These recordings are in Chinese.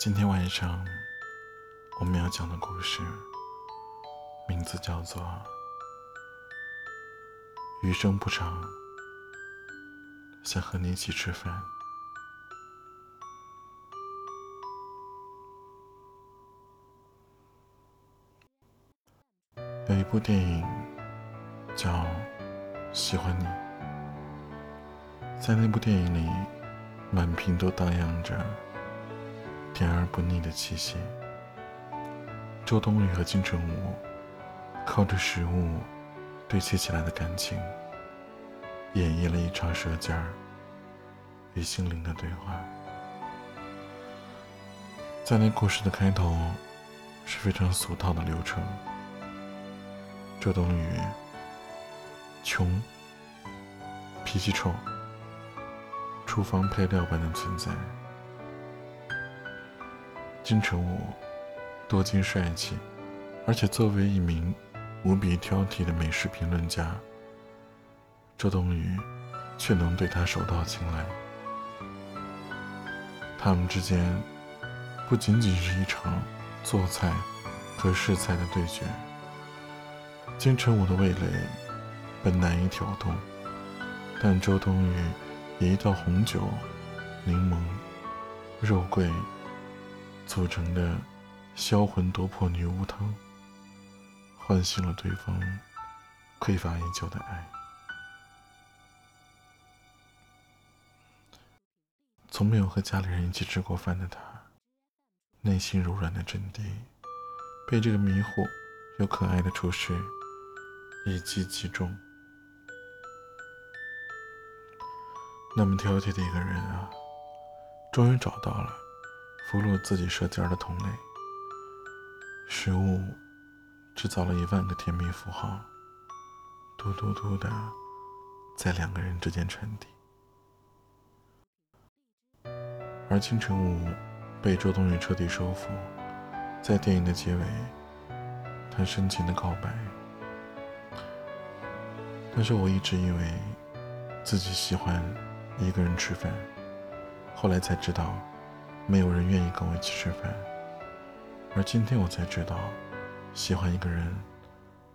今天晚上我们要讲的故事，名字叫做《余生不长，想和你一起吃饭》。有一部电影叫《喜欢你》，在那部电影里，满屏都荡漾着。甜而不腻的气息。周冬雨和金城武靠着食物堆砌起来的感情，演绎了一场舌尖与心灵的对话。在那故事的开头是非常俗套的流程。周冬雨穷，脾气臭，厨房配料般的存在。金城武多金帅气，而且作为一名无比挑剔的美食评论家，周冬雨却能对他手到擒来。他们之间不仅仅是一场做菜和试菜的对决。金城武的味蕾本难以挑动，但周冬雨以一道红酒、柠檬、肉桂。组成的销魂夺魄女巫汤，唤醒了对方匮乏已久的爱。从没有和家里人一起吃过饭的他，内心柔软的阵地，被这个迷糊又可爱的厨师一击即中。那么挑剔的一个人啊，终于找到了。俘虏自己舌尖的同类，食物制造了一万个甜蜜符号，嘟嘟嘟的在两个人之间传递。而金城武被周冬雨彻底收服，在电影的结尾，他深情的告白。但是我一直以为自己喜欢一个人吃饭，后来才知道。没有人愿意跟我一起吃饭，而今天我才知道，喜欢一个人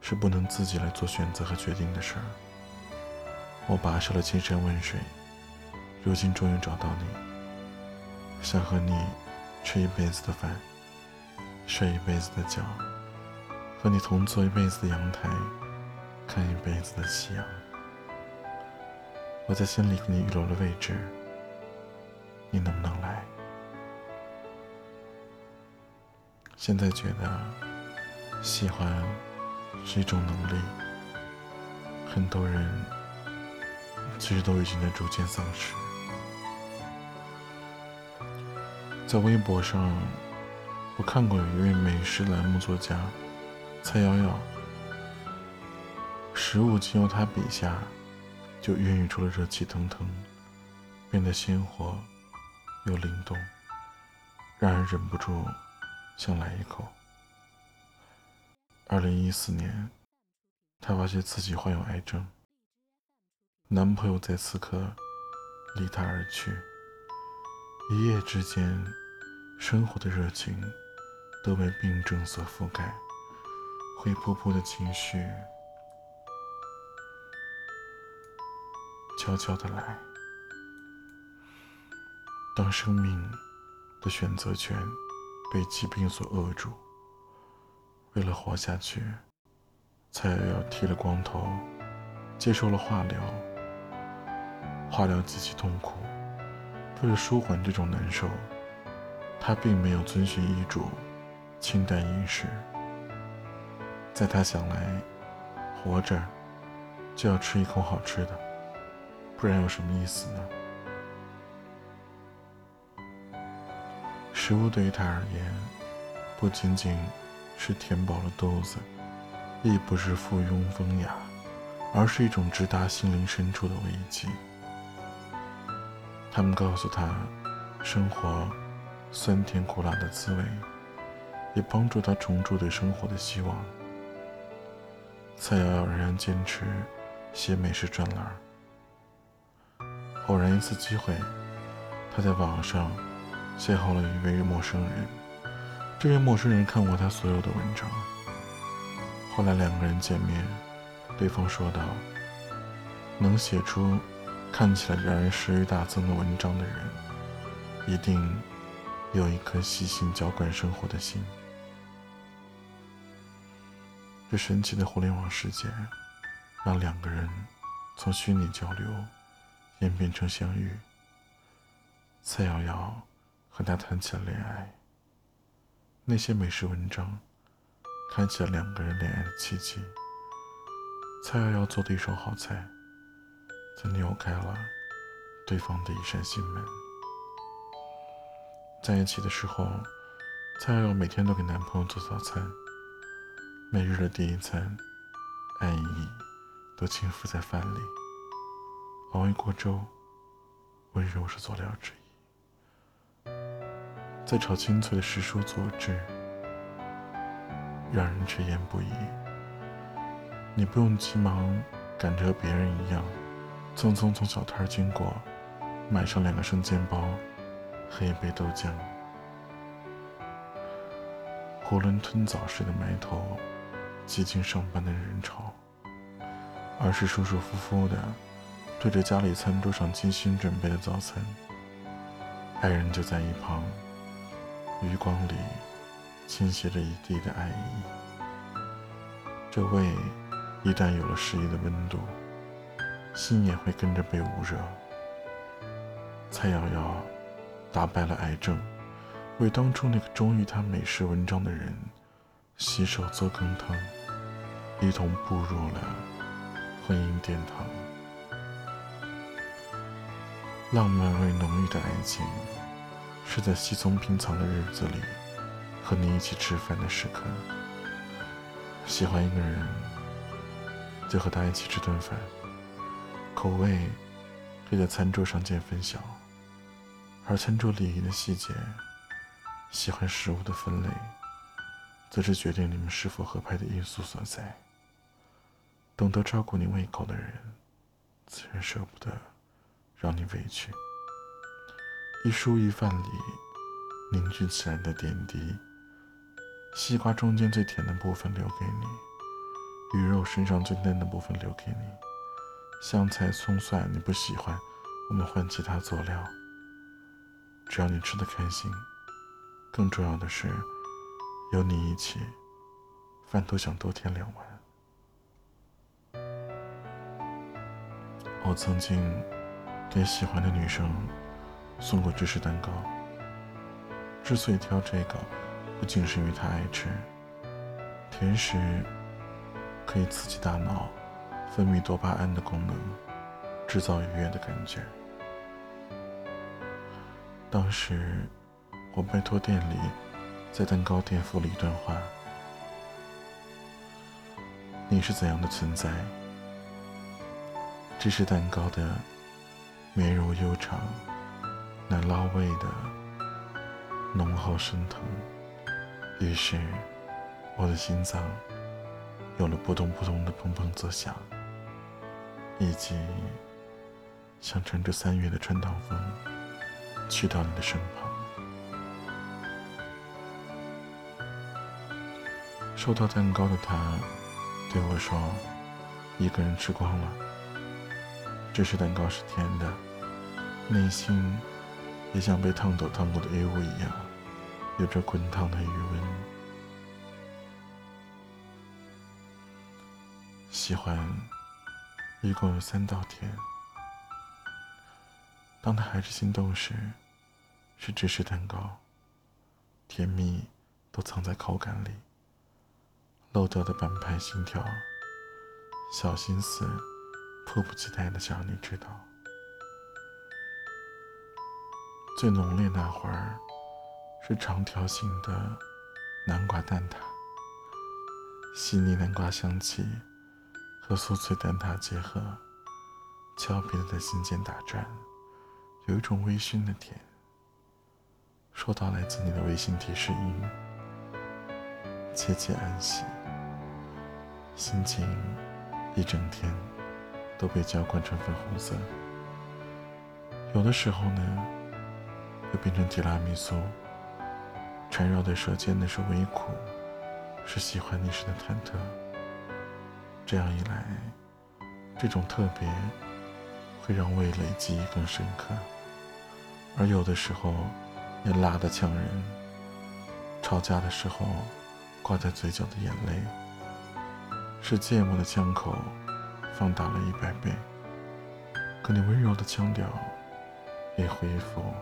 是不能自己来做选择和决定的事儿。我跋涉了千山万水，如今终于找到你，想和你吃一辈子的饭，睡一辈子的觉，和你同坐一辈子的阳台，看一辈子的夕阳。我在心里给你预留了位置，你能不能来？现在觉得，喜欢是一种能力，很多人其实都已经在逐渐丧失。在微博上，我看过有一位美食栏目作家蔡瑶瑶，食物经由他笔下就孕育出了热气腾腾，变得鲜活又灵动，让人忍不住。想来一口。二零一四年，她发现自己患有癌症，男朋友在此刻离她而去，一夜之间，生活的热情都被病症所覆盖，灰扑扑的情绪悄悄的来。当生命的选择权。被疾病所扼住。为了活下去，蔡瑶瑶剃了光头，接受了化疗。化疗极其痛苦，为了舒缓这种难受，她并没有遵循医嘱，清淡饮食。在她想来，活着就要吃一口好吃的，不然有什么意思呢？食物对于他而言，不仅仅是填饱了肚子，亦不是附庸风雅，而是一种直达心灵深处的慰藉。他们告诉他，生活酸甜苦辣的滋味，也帮助他重铸对生活的希望。蔡瑶瑶仍然坚持写美食专栏。偶然一次机会，他在网上。邂逅了一位陌生人。这位陌生人看过他所有的文章。后来两个人见面，对方说道：“能写出看起来让人食欲大增的文章的人，一定有一颗细心浇灌生活的心。”这神奇的互联网世界，让两个人从虚拟交流演变成相遇。蔡瑶瑶和他谈起了恋爱，那些美食文章。开启了两个人恋爱的契机。蔡瑶瑶做的一手好菜，则扭开了对方的一扇心门。在一起的时候，蔡瑶瑶每天都给男朋友做早餐，每日的第一餐，爱意都倾覆在饭里。熬一锅粥，温柔是佐料之一。在炒清脆的时蔬佐汁。让人直言不已。你不用急忙赶着和别人一样，匆匆从小摊经过，买上两个生煎包和一杯豆浆。囫囵吞枣似的埋头挤进上班的人潮，而是舒舒服服的对着家里餐桌上精心准备的早餐，爱人就在一旁，余光里。倾泻着一地的爱意，这胃一旦有了适宜的温度，心也会跟着被捂热。蔡瑶瑶打败了癌症，为当初那个忠于她美食文章的人洗手做羹汤，一同步入了婚姻殿堂。浪漫而浓郁的爱情，是在稀松平常的日子里。和你一起吃饭的时刻，喜欢一个人，就和他一起吃顿饭。口味可以在餐桌上见分晓，而餐桌礼仪的细节，喜欢食物的分类，则是决定你们是否合拍的因素所在。懂得照顾你胃口的人，自然舍不得让你委屈。一蔬一饭里凝聚起来的点滴。西瓜中间最甜的部分留给你，鱼肉身上最嫩的部分留给你，香菜、葱蒜你不喜欢，我们换其他佐料。只要你吃的开心，更重要的是有你一起，饭都想多添两碗。我曾经给喜欢的女生送过芝士蛋糕，之所以挑这个。不仅是因为他爱吃甜食，可以刺激大脑分泌多巴胺的功能，制造愉悦的感觉。当时我拜托店里在蛋糕店附了一段话：“你是怎样的存在？芝士蛋糕的绵柔悠长，那捞味的浓厚升腾。”于是，我的心脏有了扑通扑通的砰砰作响，以及想乘着三月的穿堂风去到你的身旁。收到蛋糕的他对我说：“一个人吃光了，芝士蛋糕是甜的，内心也像被烫斗烫过的异物一样。”有着滚烫的余温，喜欢一共有三道甜。当他还是心动时，是芝士蛋糕，甜蜜都藏在口感里。漏掉的半拍心跳，小心思，迫不及待的想让你知道。最浓烈那会儿。是长条形的南瓜蛋挞，细腻南瓜香气和酥脆蛋挞结合，俏皮的在心间打转，有一种微醺的甜。收到来自你的微信提示音，切切安息，心情一整天都被浇灌成粉红色。有的时候呢。又变成提拉米苏。缠绕在舌尖的是微苦，是喜欢你时的忐忑。这样一来，这种特别会让味蕾记忆更深刻，而有的时候也辣得呛人。吵架的时候，挂在嘴角的眼泪，是芥末的枪口放大了一百倍。可你温柔的腔调也恢复，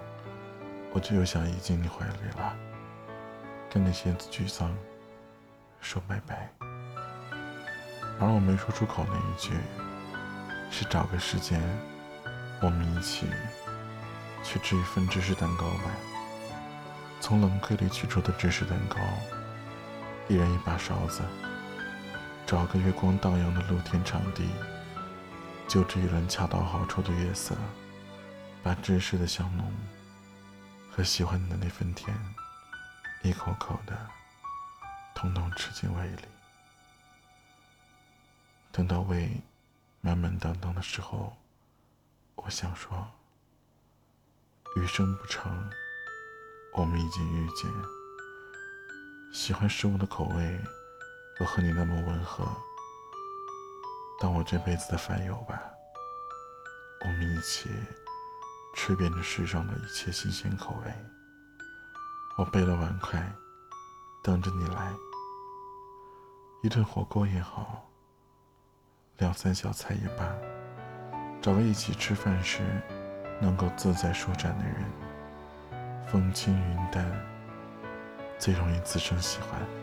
我就又想移进你怀里了。跟那些沮丧说拜拜，而我没说出口那一句，是找个时间，我们一起去吃一份芝士蛋糕吧。从冷柜里取出的芝士蛋糕，一人一把勺子，找个月光荡漾的露天场地，就着一轮恰到好处的月色，把芝士的香浓和喜欢你的那份甜。一口口的，统统吃进胃里。等到胃满满当当的时候，我想说：余生不长，我们已经遇见。喜欢食物的口味都和你那么温和，当我这辈子的饭友吧。我们一起吃遍这世上的一切新鲜口味。我备了碗筷，等着你来。一顿火锅也好，两三小菜也罢，找个一起吃饭时能够自在舒展的人，风轻云淡，最容易滋生喜欢。